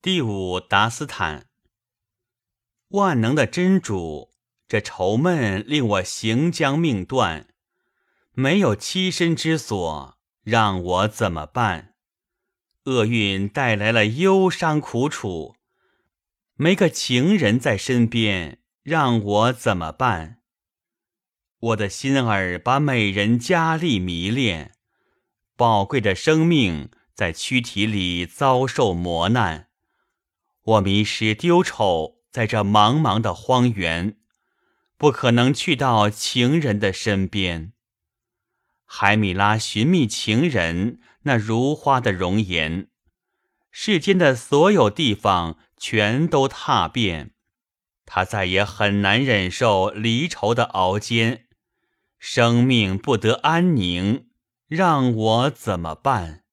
第五达斯坦，万能的真主，这愁闷令我行将命断，没有栖身之所，让我怎么办？厄运带来了忧伤苦楚，没个情人在身边，让我怎么办？我的心儿把美人佳丽迷恋，宝贵的生命在躯体里遭受磨难。我迷失丢丑，在这茫茫的荒原，不可能去到情人的身边。海米拉寻觅情人，那如花的容颜，世间的所有地方全都踏遍，他再也很难忍受离愁的熬煎，生命不得安宁，让我怎么办？